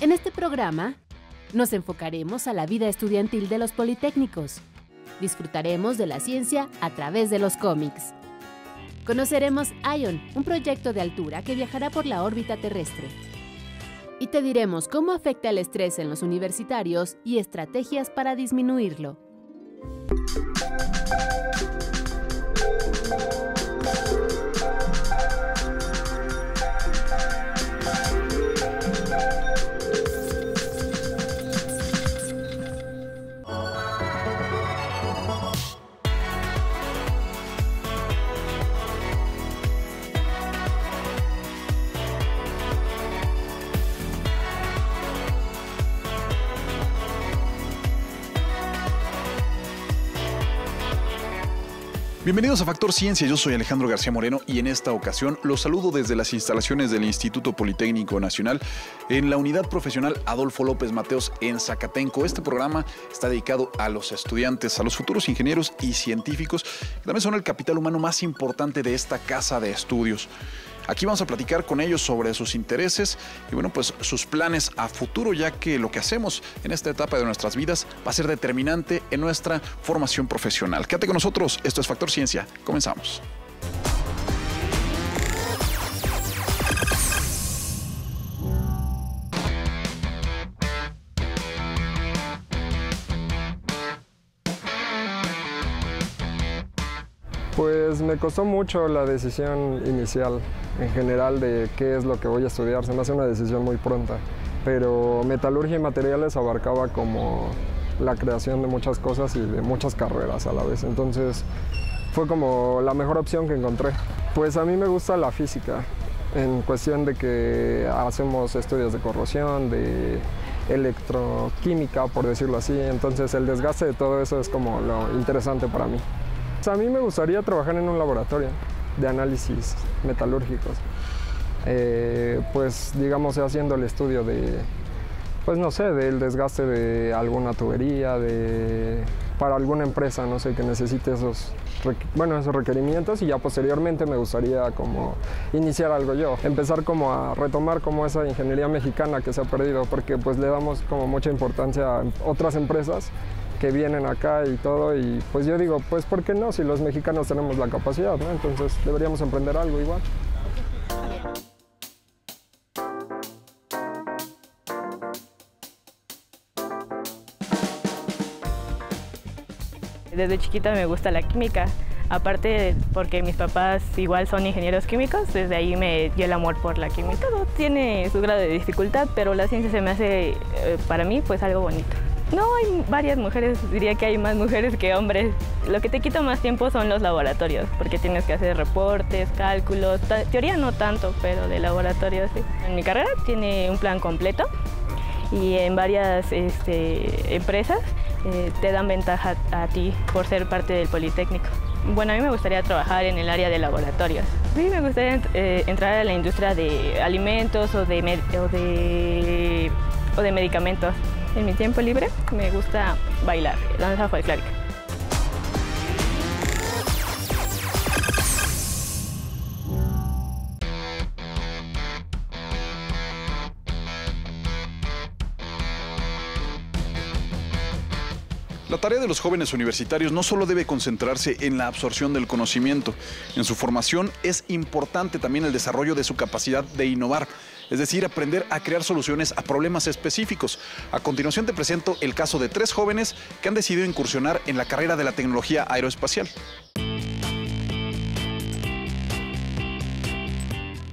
En este programa nos enfocaremos a la vida estudiantil de los Politécnicos. Disfrutaremos de la ciencia a través de los cómics. Conoceremos ION, un proyecto de altura que viajará por la órbita terrestre. Y te diremos cómo afecta el estrés en los universitarios y estrategias para disminuirlo. Bienvenidos a Factor Ciencia, yo soy Alejandro García Moreno y en esta ocasión los saludo desde las instalaciones del Instituto Politécnico Nacional en la unidad profesional Adolfo López Mateos en Zacatenco. Este programa está dedicado a los estudiantes, a los futuros ingenieros y científicos, que también son el capital humano más importante de esta casa de estudios. Aquí vamos a platicar con ellos sobre sus intereses y bueno, pues sus planes a futuro, ya que lo que hacemos en esta etapa de nuestras vidas va a ser determinante en nuestra formación profesional. Quédate con nosotros, esto es Factor Ciencia, comenzamos. Pues me costó mucho la decisión inicial en general de qué es lo que voy a estudiar. Se me hace una decisión muy pronta. Pero metalurgia y materiales abarcaba como la creación de muchas cosas y de muchas carreras a la vez. Entonces fue como la mejor opción que encontré. Pues a mí me gusta la física, en cuestión de que hacemos estudios de corrosión, de electroquímica, por decirlo así. Entonces el desgaste de todo eso es como lo interesante para mí. A mí me gustaría trabajar en un laboratorio de análisis metalúrgicos. Eh, pues digamos haciendo el estudio de, pues no sé, del desgaste de alguna tubería, de, para alguna empresa, no sé, que necesite esos, bueno, esos requerimientos y ya posteriormente me gustaría como iniciar algo yo, empezar como a retomar como esa ingeniería mexicana que se ha perdido, porque pues le damos como mucha importancia a otras empresas que vienen acá y todo. Y pues yo digo, pues ¿por qué no? Si los mexicanos tenemos la capacidad, ¿no? Entonces deberíamos emprender algo igual. Desde chiquita me gusta la química. Aparte, porque mis papás igual son ingenieros químicos, desde ahí me dio el amor por la química. Todo tiene su grado de dificultad, pero la ciencia se me hace, eh, para mí, pues algo bonito. No, hay varias mujeres, diría que hay más mujeres que hombres. Lo que te quita más tiempo son los laboratorios, porque tienes que hacer reportes, cálculos, teoría no tanto, pero de laboratorio sí. En mi carrera tiene un plan completo y en varias este, empresas eh, te dan ventaja a ti por ser parte del Politécnico. Bueno, a mí me gustaría trabajar en el área de laboratorios. Sí, me gustaría eh, entrar a la industria de alimentos o de, o de, o de medicamentos. En mi tiempo libre me gusta bailar, danza folclórica. La tarea de los jóvenes universitarios no solo debe concentrarse en la absorción del conocimiento, en su formación es importante también el desarrollo de su capacidad de innovar, es decir, aprender a crear soluciones a problemas específicos. A continuación te presento el caso de tres jóvenes que han decidido incursionar en la carrera de la tecnología aeroespacial.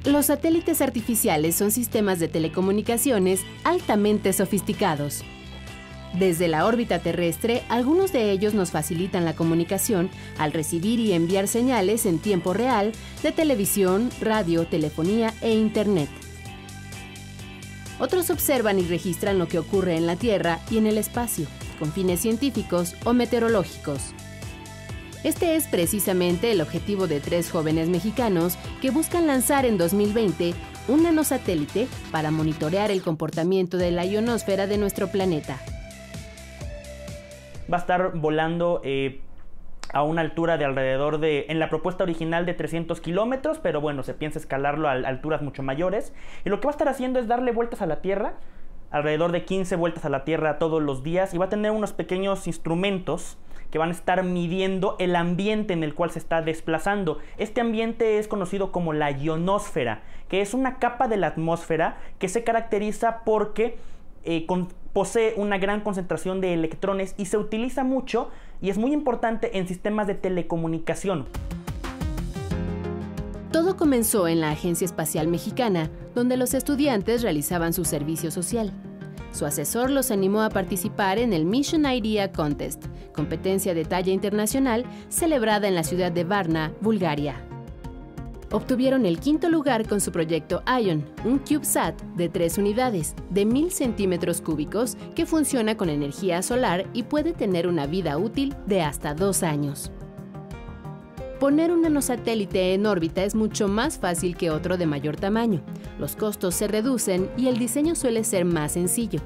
Los satélites artificiales son sistemas de telecomunicaciones altamente sofisticados. Desde la órbita terrestre, algunos de ellos nos facilitan la comunicación al recibir y enviar señales en tiempo real de televisión, radio, telefonía e Internet. Otros observan y registran lo que ocurre en la Tierra y en el espacio, con fines científicos o meteorológicos. Este es precisamente el objetivo de tres jóvenes mexicanos que buscan lanzar en 2020 un nanosatélite para monitorear el comportamiento de la ionosfera de nuestro planeta va a estar volando eh, a una altura de alrededor de, en la propuesta original de 300 kilómetros, pero bueno, se piensa escalarlo a alturas mucho mayores. Y lo que va a estar haciendo es darle vueltas a la Tierra alrededor de 15 vueltas a la Tierra todos los días y va a tener unos pequeños instrumentos que van a estar midiendo el ambiente en el cual se está desplazando. Este ambiente es conocido como la ionosfera, que es una capa de la atmósfera que se caracteriza porque eh, posee una gran concentración de electrones y se utiliza mucho y es muy importante en sistemas de telecomunicación. Todo comenzó en la Agencia Espacial Mexicana, donde los estudiantes realizaban su servicio social. Su asesor los animó a participar en el Mission Idea Contest, competencia de talla internacional celebrada en la ciudad de Varna, Bulgaria. Obtuvieron el quinto lugar con su proyecto ION, un CubeSat de tres unidades, de 1000 centímetros cúbicos, que funciona con energía solar y puede tener una vida útil de hasta dos años. Poner un nanosatélite en órbita es mucho más fácil que otro de mayor tamaño. Los costos se reducen y el diseño suele ser más sencillo.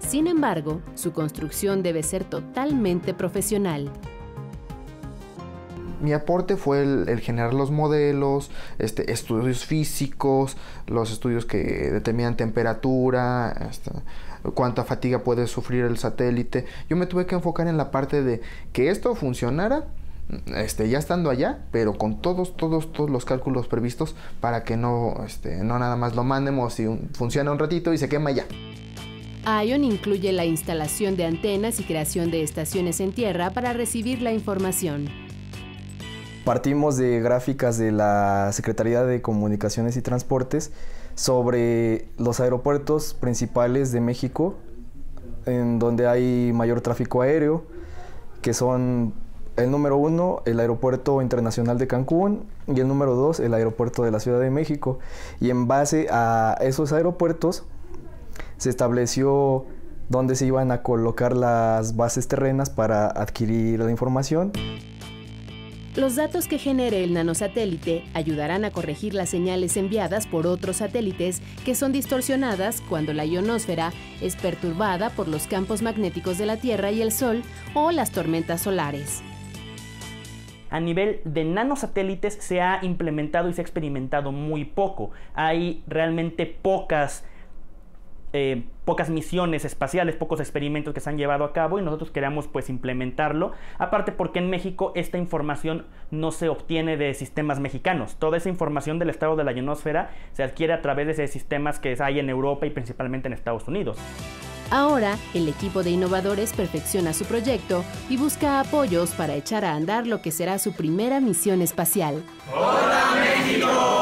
Sin embargo, su construcción debe ser totalmente profesional. Mi aporte fue el, generar los modelos, este, estudios físicos, los estudios que determinan temperatura, este, cuánta fatiga puede sufrir el satélite. Yo me tuve que enfocar en la parte de que esto funcionara este, ya estando allá, pero con todos, todos, todos los cálculos previstos para que no, este, no nada más lo mandemos y funciona un ratito y se quema ya. ION incluye la instalación de antenas y creación de estaciones en tierra para recibir la información. Partimos de gráficas de la Secretaría de Comunicaciones y Transportes sobre los aeropuertos principales de México, en donde hay mayor tráfico aéreo, que son el número uno, el Aeropuerto Internacional de Cancún, y el número dos, el Aeropuerto de la Ciudad de México. Y en base a esos aeropuertos se estableció dónde se iban a colocar las bases terrenas para adquirir la información. Los datos que genere el nanosatélite ayudarán a corregir las señales enviadas por otros satélites que son distorsionadas cuando la ionosfera es perturbada por los campos magnéticos de la Tierra y el Sol o las tormentas solares a nivel de nanosatélites se ha implementado y se ha experimentado muy poco. Hay realmente pocas, eh, pocas misiones espaciales, pocos experimentos que se han llevado a cabo y nosotros queremos pues implementarlo. Aparte porque en México esta información no se obtiene de sistemas mexicanos. Toda esa información del estado de la ionosfera se adquiere a través de sistemas que hay en Europa y principalmente en Estados Unidos. Ahora, el equipo de innovadores perfecciona su proyecto y busca apoyos para echar a andar lo que será su primera misión espacial. ¡Hola México!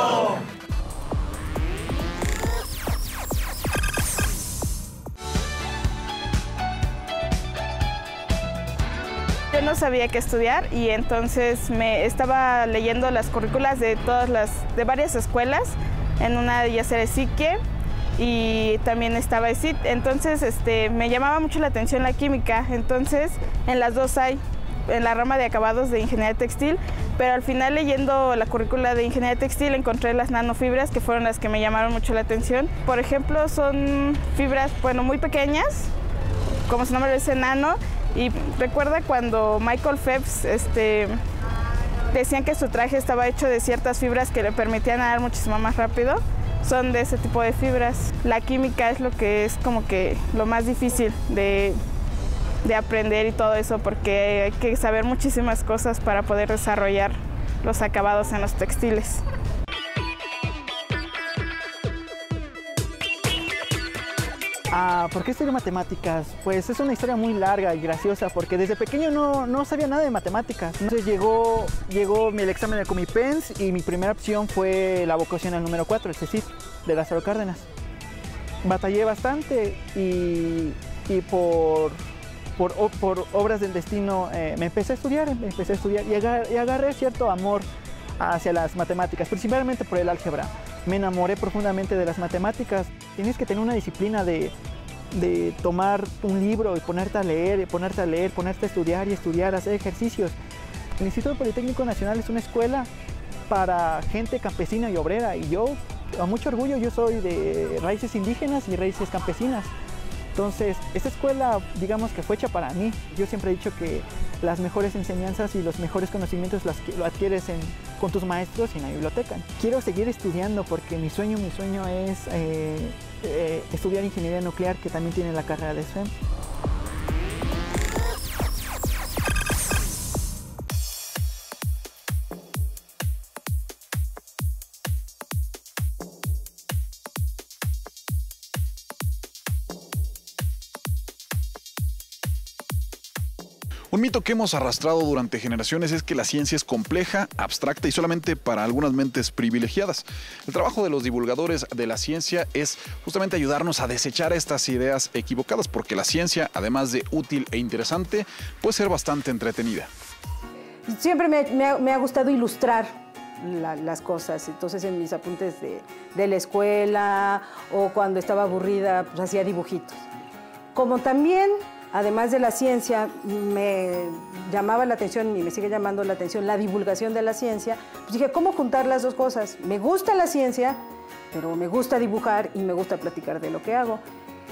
Sabía qué estudiar y entonces me estaba leyendo las currículas de todas las de varias escuelas. En una de ellas era Sique, y también estaba ESIT. Entonces este, me llamaba mucho la atención la química. Entonces en las dos hay, en la rama de acabados de ingeniería textil, pero al final leyendo la currícula de ingeniería textil encontré las nanofibras que fueron las que me llamaron mucho la atención. Por ejemplo, son fibras, bueno, muy pequeñas, como su nombre dice, nano, y recuerda cuando Michael Phelps este, decían que su traje estaba hecho de ciertas fibras que le permitían nadar muchísimo más rápido son de ese tipo de fibras. La química es lo que es como que lo más difícil de, aprender y todo eso porque hay que saber muchísimas cosas para poder desarrollar los acabados en los textiles. Ah, ¿Por qué estudio matemáticas? Pues es una historia muy larga y graciosa porque desde pequeño no, no sabía nada de matemáticas. Entonces llegó, llegó el examen de Comipens y mi primera opción fue la vocación al número 4, el CECIT, de Lázaro Cárdenas. Batallé bastante y, y por, por, obras del destino eh, me empecé a estudiar, me empecé a estudiar y agarré cierto amor hacia las matemáticas, principalmente por el álgebra me enamoré profundamente de las matemáticas. Tienes que tener una disciplina de, tomar un libro y ponerte a leer, ponerte a leer, ponerte a estudiar y estudiar, hacer ejercicios. El Instituto Politécnico Nacional es una escuela para gente campesina y obrera y yo, a mucho orgullo, yo soy de raíces indígenas y raíces campesinas. Entonces, esta escuela, digamos que fue hecha para mí. Yo siempre he dicho que las mejores enseñanzas y los mejores conocimientos las, lo adquieres en, con tus maestros y en la biblioteca. Quiero seguir estudiando porque mi sueño, mi sueño es eh, eh, estudiar ingeniería nuclear, que también tiene la carrera de SEM. Mito que hemos arrastrado durante generaciones es que la ciencia es compleja, abstracta y solamente para algunas mentes privilegiadas. El trabajo de los divulgadores de la ciencia es justamente ayudarnos a desechar estas ideas equivocadas, porque la ciencia, además de útil e interesante, puede ser bastante entretenida. Siempre me, me ha, me ha gustado ilustrar la- las cosas. Entonces en mis apuntes de, de la escuela o cuando estaba aburrida, pues hacía dibujitos. Como también, además de la ciencia, me llamaba la atención y me sigue llamando la atención la divulgación de la ciencia, pues dije, ¿cómo juntar las dos cosas? Me gusta la ciencia, pero me gusta dibujar y me gusta platicar de lo que hago.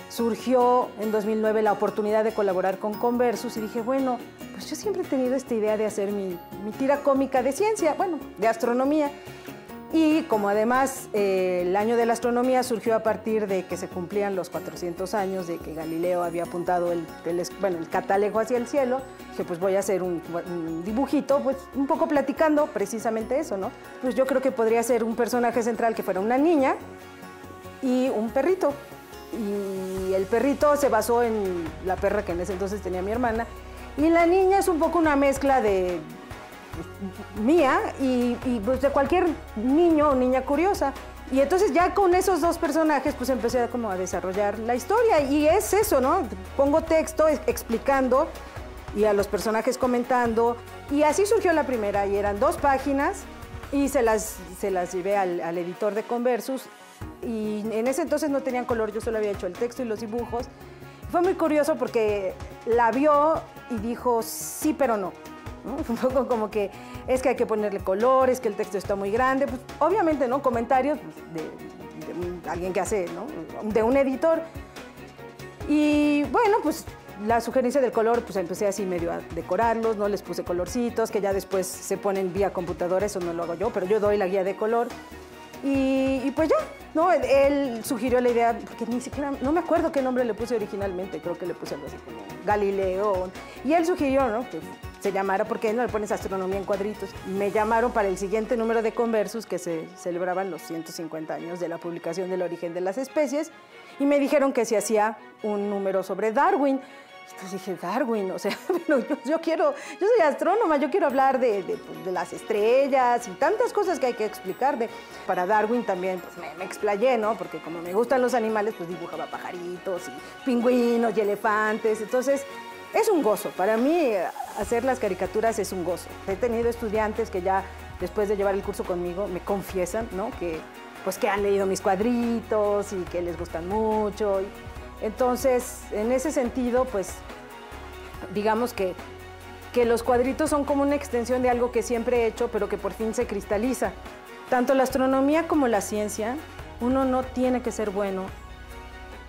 Surgió en 2009 la oportunidad de colaborar con Conversus y dije, bueno, pues yo siempre he tenido esta idea de hacer mi, mi tira cómica de ciencia, bueno, de astronomía. Y como además eh, el año de la astronomía surgió a partir de que se cumplían los 400 años de que Galileo había apuntado el, bueno, el catalejo hacia el cielo, dije pues voy a hacer un, un dibujito, pues un poco platicando precisamente eso, ¿no? Pues yo creo que podría ser un personaje central que fuera una niña y un perrito. Y el perrito se basó en la perra que en ese entonces tenía mi hermana. Y la niña es un poco una mezcla de mía y, y, pues, de cualquier niño o niña curiosa. Y entonces ya con esos dos personajes pues empecé a, como a desarrollar la historia y es eso, ¿no? Pongo texto ex- explicando y a los personajes comentando y así surgió la primera y eran dos páginas y se las, se las llevé al, al editor de Conversus y en ese entonces no tenían color, yo solo había hecho el texto y los dibujos. Fue muy curioso porque la vio y dijo sí pero no. Un poco como que es que hay que ponerle colores, que el texto está muy grande. Pues, obviamente, ¿no? Comentarios pues, de, alguien que hace, ¿no? De un editor. Y bueno, pues la sugerencia del color, pues empecé así medio a decorarlos, ¿no? Les puse colorcitos que ya después se ponen vía computadora, eso no lo hago yo, pero yo doy la guía de color. Y, y pues ya, ¿no? Él sugirió la idea, porque ni siquiera, no me acuerdo qué nombre le puse originalmente, creo que le puse algo así como Galileo. Y él sugirió, ¿no? Que se llamara, ¿por qué no le pones astronomía en cuadritos? Me llamaron para el siguiente número de Conversus, que se celebraban los 150 años de la publicación del origen de las especies, y me dijeron que se hacía un número sobre Darwin. Entonces dije, Darwin, o sea, yo, yo quiero, yo soy astrónoma, yo quiero hablar de, de, pues, de las estrellas y tantas cosas que hay que explicar. De, para Darwin también pues, me, me explayé, ¿no? Porque como me gustan los animales, pues dibujaba pajaritos y pingüinos y elefantes. Entonces, es un gozo. Para mí, hacer las caricaturas es un gozo. He tenido estudiantes que ya después de llevar el curso conmigo me confiesan, ¿no? Que, pues, que han leído mis cuadritos y que les gustan mucho. Entonces, en ese sentido, pues, digamos que, que los cuadritos son como una extensión de algo que siempre he hecho, pero que por fin se cristaliza. Tanto la astronomía como la ciencia, uno no tiene que ser bueno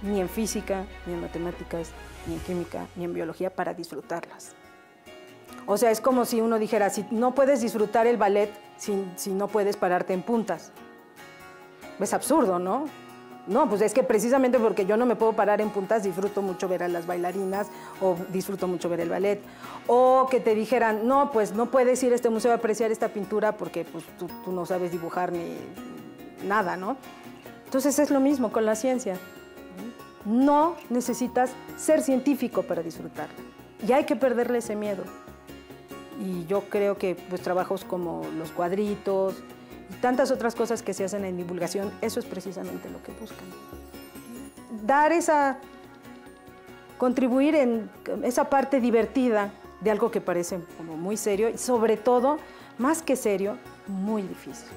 ni en física, ni en matemáticas, ni en química, ni en biología para disfrutarlas. O sea, es como si uno dijera, si no puedes disfrutar el ballet si, si no puedes pararte en puntas. Es absurdo, ¿no? No, pues es que precisamente porque yo no me puedo parar en puntas, disfruto mucho ver a las bailarinas o disfruto mucho ver el ballet. O que te dijeran, no, pues no puedes ir a este museo a apreciar esta pintura porque pues, tú, tú no sabes dibujar ni nada, ¿no? Entonces es lo mismo con la ciencia. No necesitas ser científico para disfrutarla. Y hay que perderle ese miedo. Y yo creo que pues, trabajos como los cuadritos y tantas otras cosas que se hacen en divulgación, eso es precisamente lo que buscan. Dar esa, contribuir en esa parte divertida de algo que parece como muy serio y sobre todo, más que serio, muy difícil.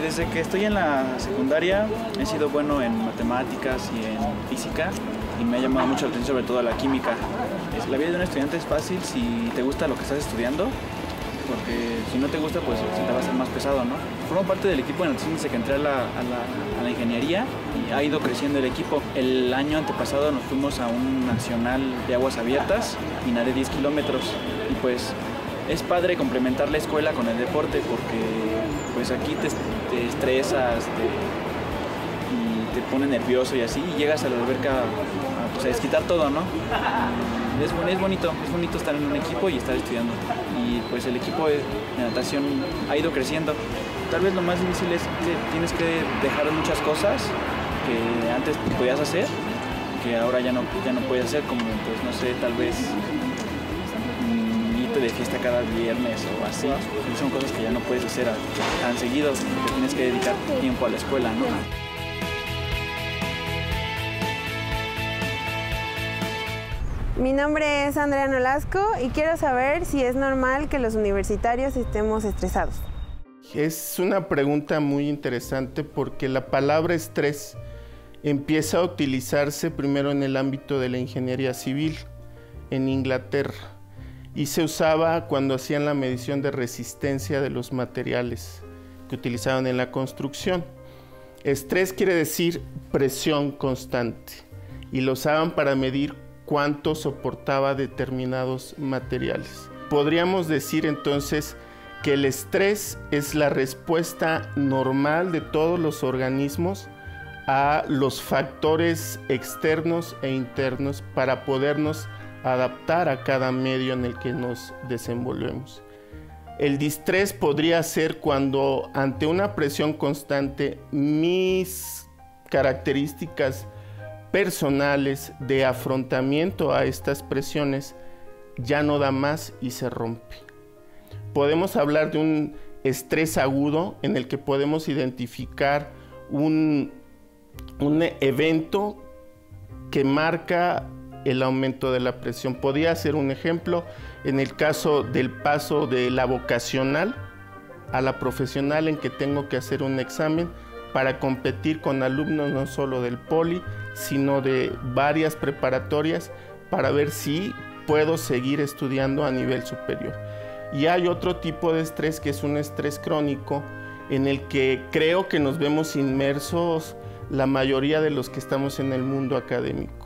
Desde que estoy en la secundaria he sido bueno en matemáticas y en física y me ha llamado mucho la atención sobre todo la química. La vida de un estudiante es fácil si te gusta lo que estás estudiando, porque si no te gusta pues te va a hacer más pesado, ¿no? Formo parte del equipo en natación desde que entré a la, a, la, ingeniería y ha ido creciendo el equipo. El año antepasado nos fuimos a un nacional de aguas abiertas y nadé 10 kilómetros y pues es padre complementar la escuela con el deporte porque pues aquí te, estresas y te pone nervioso y así y llegas a la alberca a, pues, a desquitar todo, ¿no? Es, es, bonito, es bonito estar en un equipo y estar estudiando. Y pues el equipo de natación ha ido creciendo. Tal vez lo más difícil es que tienes que dejar muchas cosas que antes podías hacer, que ahora ya no, ya no puedes hacer, como pues no sé, tal vez de fiesta cada viernes o así. Y son cosas que ya no puedes hacer tan seguidos, porque tienes que dedicar tiempo a la escuela, ¿no? Mi nombre es Andrea Nolasco y quiero saber si es normal que los universitarios estemos estresados. Es una pregunta muy interesante porque la palabra estrés empieza a utilizarse primero en el ámbito de la ingeniería civil en Inglaterra y se usaba cuando hacían la medición de resistencia de los materiales que utilizaban en la construcción. Estrés quiere decir presión constante y lo usaban para medir cuánto soportaba determinados materiales. Podríamos decir entonces que el estrés es la respuesta normal de todos los organismos a los factores externos e internos para podernos adaptar a cada medio en el que nos desenvolvemos. El distrés podría ser cuando ante una presión constante mis características personales de afrontamiento a estas presiones ya no da más y se rompe. Podemos hablar de un estrés agudo en el que podemos identificar un, un evento que marca el aumento de la presión. Podría ser un ejemplo en el caso del paso de la vocacional a la profesional en que tengo que hacer un examen para competir con alumnos no solo del poli, sino de varias preparatorias para ver si puedo seguir estudiando a nivel superior. Y hay otro tipo de estrés que es un estrés crónico en el que creo que nos vemos inmersos la mayoría de los que estamos en el mundo académico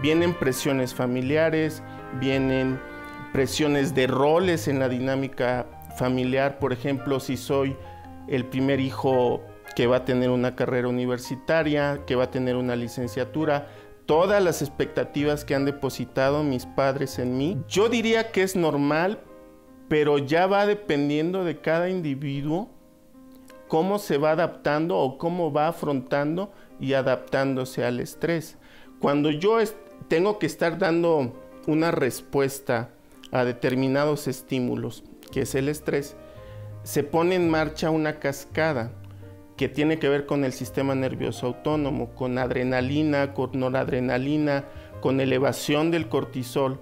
Vienen presiones familiares, vienen presiones de roles en la dinámica familiar. Por ejemplo, si soy el primer hijo que va a tener una carrera universitaria, que va a tener una licenciatura, todas las expectativas que han depositado mis padres en mí, yo diría que es normal, pero ya va dependiendo de cada individuo cómo se va adaptando o cómo va afrontando y adaptándose al estrés. Cuando yo tengo que estar dando una respuesta a determinados estímulos, que es el estrés, se pone en marcha una cascada que tiene que ver con el sistema nervioso autónomo, con adrenalina, con noradrenalina, con elevación del cortisol,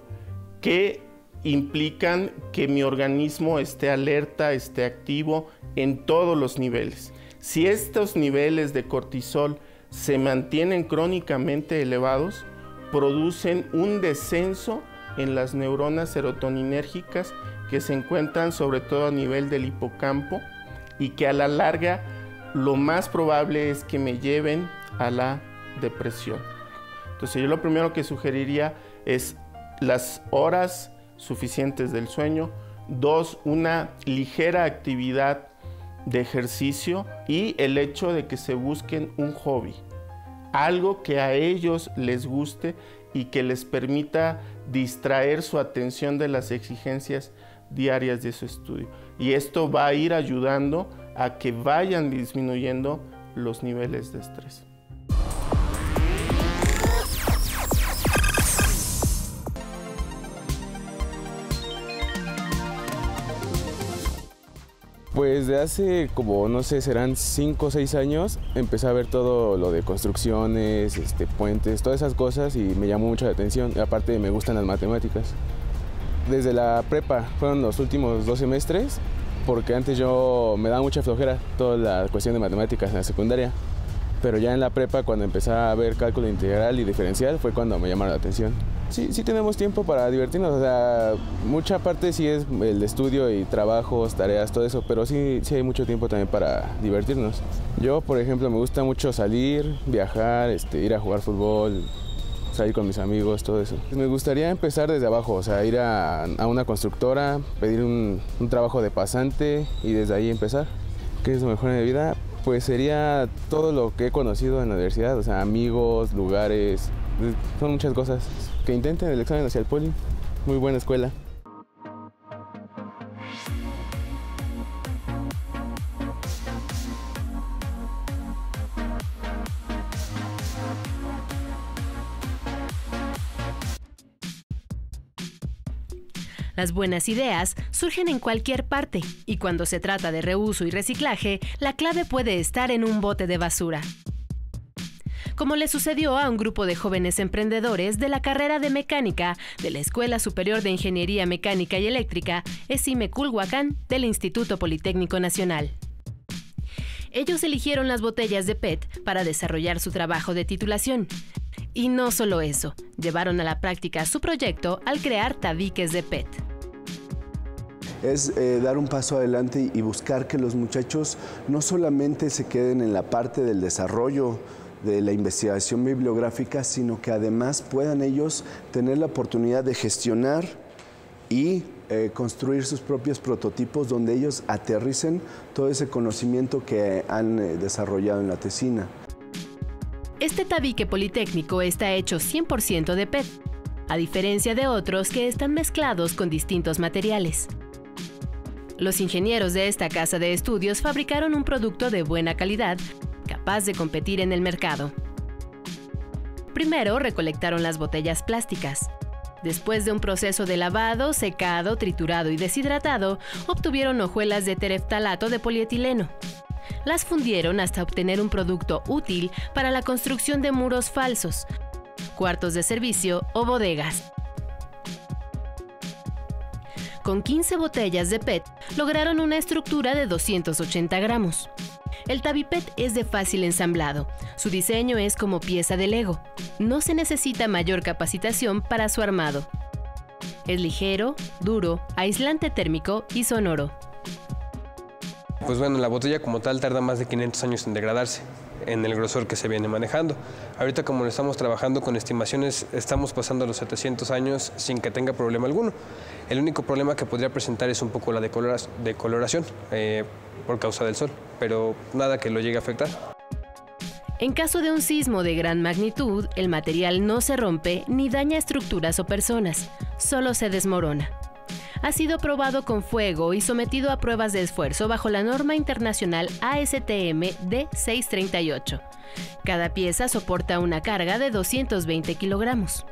que implican que mi organismo esté alerta, esté activo en todos los niveles. Si estos niveles de cortisol se mantienen crónicamente elevados, producen un descenso en las neuronas serotoninérgicas que se encuentran sobre todo a nivel del hipocampo y que a la larga lo más probable es que me lleven a la depresión. Entonces yo lo primero que sugeriría es las horas suficientes del sueño, dos, una ligera actividad de ejercicio y el hecho de que se busquen un hobby algo que a ellos les guste y que les permita distraer su atención de las exigencias diarias de su estudio. Y esto va a ir ayudando a que vayan disminuyendo los niveles de estrés. Pues de hace como, no sé, serán 5 o 6 años, empecé a ver todo lo de construcciones, este, puentes, todas esas cosas y me llamó mucho la atención. Aparte me gustan las matemáticas. Desde la prepa, fueron los últimos dos semestres, porque antes yo me daba mucha flojera toda la cuestión de matemáticas en la secundaria. Pero ya en la prepa, cuando empecé a ver cálculo integral y diferencial, fue cuando me llamaron la atención. Sí, sí tenemos tiempo para divertirnos, o sea, mucha parte sí es el estudio y trabajos, tareas, todo eso, pero sí, sí hay mucho tiempo también para divertirnos. Yo, por ejemplo, me gusta mucho salir, viajar, este, ir a jugar fútbol, salir con mis amigos, todo eso. Me gustaría empezar desde abajo, o sea, ir a, a una constructora, pedir un, un, trabajo de pasante y desde ahí empezar. ¿Qué es lo mejor en mi vida? Pues sería todo lo que he conocido en la universidad, o sea, amigos, lugares, son muchas cosas. Que intenten el examen hacia el poli, muy buena escuela. Las buenas ideas surgen en cualquier parte y cuando se trata de reuso y reciclaje, la clave puede estar en un bote de basura. Como le sucedió a un grupo de jóvenes emprendedores de la carrera de mecánica de la Escuela Superior de Ingeniería Mecánica y Eléctrica, ESIME Culhuacán, del Instituto Politécnico Nacional. Ellos eligieron las botellas de PET para desarrollar su trabajo de titulación, y no solo eso, llevaron a la práctica su proyecto al crear tabiques de PET. Es eh, dar un paso adelante y buscar que los muchachos no solamente se queden en la parte del desarrollo de la investigación bibliográfica, sino que además puedan ellos tener la oportunidad de gestionar y eh, construir sus propios prototipos donde ellos aterricen todo ese conocimiento que han eh, desarrollado en la tesina. Este tabique politécnico está hecho 100% de PET, a diferencia de otros que están mezclados con distintos materiales. Los ingenieros de esta casa de estudios fabricaron un producto de buena calidad, capaz de competir en el mercado. Primero recolectaron las botellas plásticas. Después de un proceso de lavado, secado, triturado y deshidratado, obtuvieron hojuelas de tereftalato de polietileno, las fundieron hasta obtener un producto útil para la construcción de muros falsos, cuartos de servicio o bodegas. Con 15 botellas de PET lograron una estructura de 280 gramos. El Tabipet es de fácil ensamblado. Su diseño es como pieza de Lego. No se necesita mayor capacitación para su armado. Es ligero, duro, aislante térmico y sonoro. Pues bueno, la botella como tal tarda más de 500 años en degradarse en el grosor que se viene manejando. Ahorita como lo estamos trabajando con estimaciones, estamos pasando los 700 años sin que tenga problema alguno. El único problema que podría presentar es un poco la decoloración eh, por causa del sol, pero nada que lo llegue a afectar. En caso de un sismo de gran magnitud, el material no se rompe ni daña estructuras o personas, solo se desmorona ha sido probado con fuego y sometido a pruebas de esfuerzo bajo la norma internacional ASTM D638. Cada pieza soporta una carga de 220 kilogramos.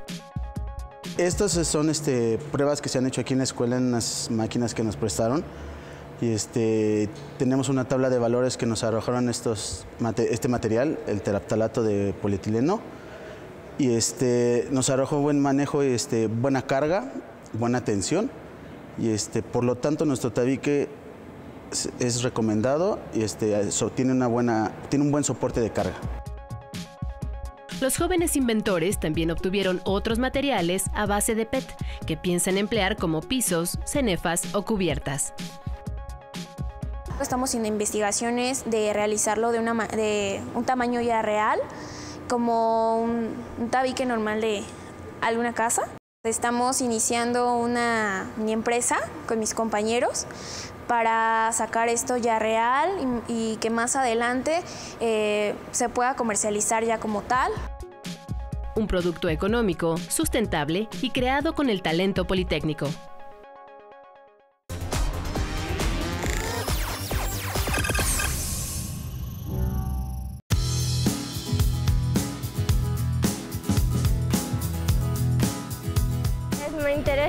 Estas son este, pruebas que se han hecho aquí en la escuela en las máquinas que nos prestaron. Y este, tenemos una tabla de valores que nos arrojaron este material, el teraptalato de polietileno. Y este, nos arrojó buen manejo, este, buena carga, buena tensión y este, por lo tanto nuestro tabique es, recomendado y este, tiene, una buena, tiene un buen soporte de carga. Los jóvenes inventores también obtuvieron otros materiales a base de PET que piensan emplear como pisos, cenefas o cubiertas. Estamos en investigaciones de realizarlo de, una, de un tamaño ya real, como un, un tabique normal de alguna casa. Estamos iniciando una mi empresa con mis compañeros para sacar esto ya real y, que más adelante eh, se pueda comercializar ya como tal. Un producto económico, sustentable y creado con el talento politécnico.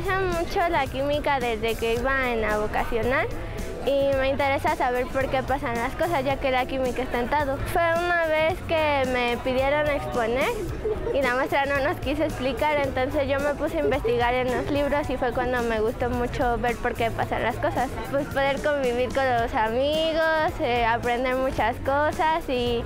Interesa mucho la química desde que iba en la vocacional y me interesa saber por qué pasan las cosas, ya que la química está en todo. Fue una vez que me pidieron exponer y la maestra no nos quiso explicar, entonces yo me puse a investigar en los libros y fue cuando me gustó mucho ver por qué pasan las cosas. Pues poder convivir con los amigos, eh, aprender muchas cosas y,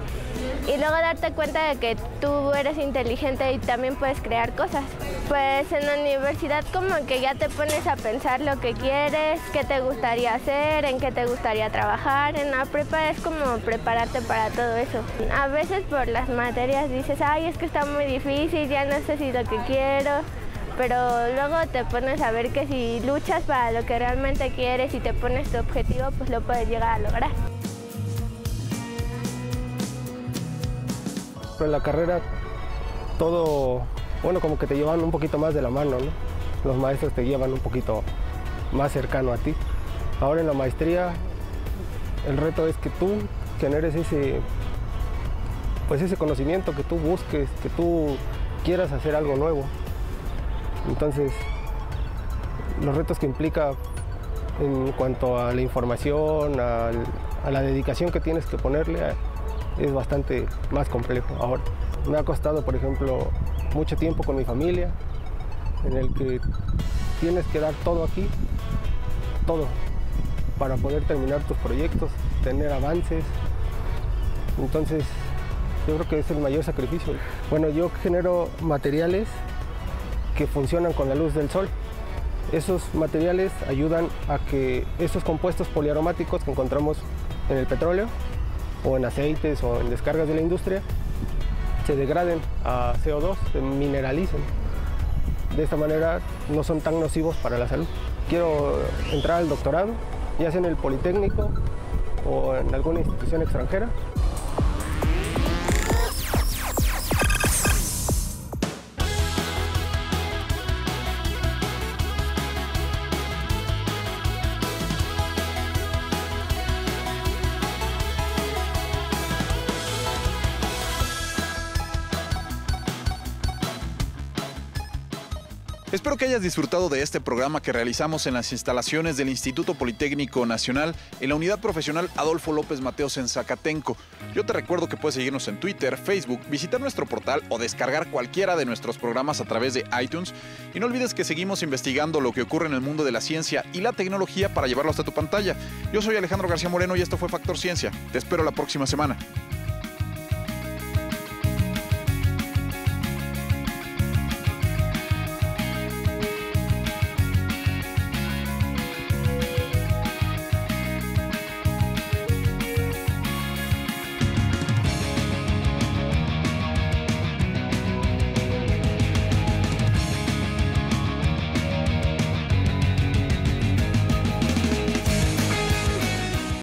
y luego darte cuenta de que tú eres inteligente y también puedes crear cosas. Pues en la universidad como que ya te pones a pensar lo que quieres, qué te gustaría hacer, en qué te gustaría trabajar. En la prepa es como prepararte para todo eso. A veces por las materias dices, ay, es que está muy difícil, ya no sé si lo que quiero. Pero luego te pones a ver que si luchas para lo que realmente quieres y te pones tu objetivo, pues lo puedes llegar a lograr. Pero en la carrera todo, bueno, como que te llevan un poquito más de la mano, ¿no? Los maestros te llevan un poquito más cercano a ti. Ahora en la maestría el reto es que tú generes ese, pues ese conocimiento, que tú busques, que tú quieras hacer algo nuevo. Entonces, los retos que implica en cuanto a la información, a, a la dedicación que tienes que ponerle, es bastante más complejo ahora. Me ha costado, por ejemplo, mucho tiempo con mi familia, en el que tienes que dar todo aquí, todo, para poder terminar tus proyectos, tener avances. Entonces, yo creo que es el mayor sacrificio. Bueno, yo genero materiales que funcionan con la luz del sol. Esos materiales ayudan a que esos compuestos poliaromáticos que encontramos en el petróleo o en aceites o en descargas de la industria se degraden a CO2, se mineralicen. De esta manera no son tan nocivos para la salud. Quiero entrar al doctorado, ya sea en el Politécnico o en alguna institución extranjera, Espero que hayas disfrutado de este programa que realizamos en las instalaciones del Instituto Politécnico Nacional en la unidad profesional Adolfo López Mateos en Zacatenco. Yo te recuerdo que puedes seguirnos en Twitter, Facebook, visitar nuestro portal o descargar cualquiera de nuestros programas a través de iTunes. Y no olvides que seguimos investigando lo que ocurre en el mundo de la ciencia y la tecnología para llevarlo hasta tu pantalla. Yo soy Alejandro García Moreno y esto fue Factor Ciencia. Te espero la próxima semana.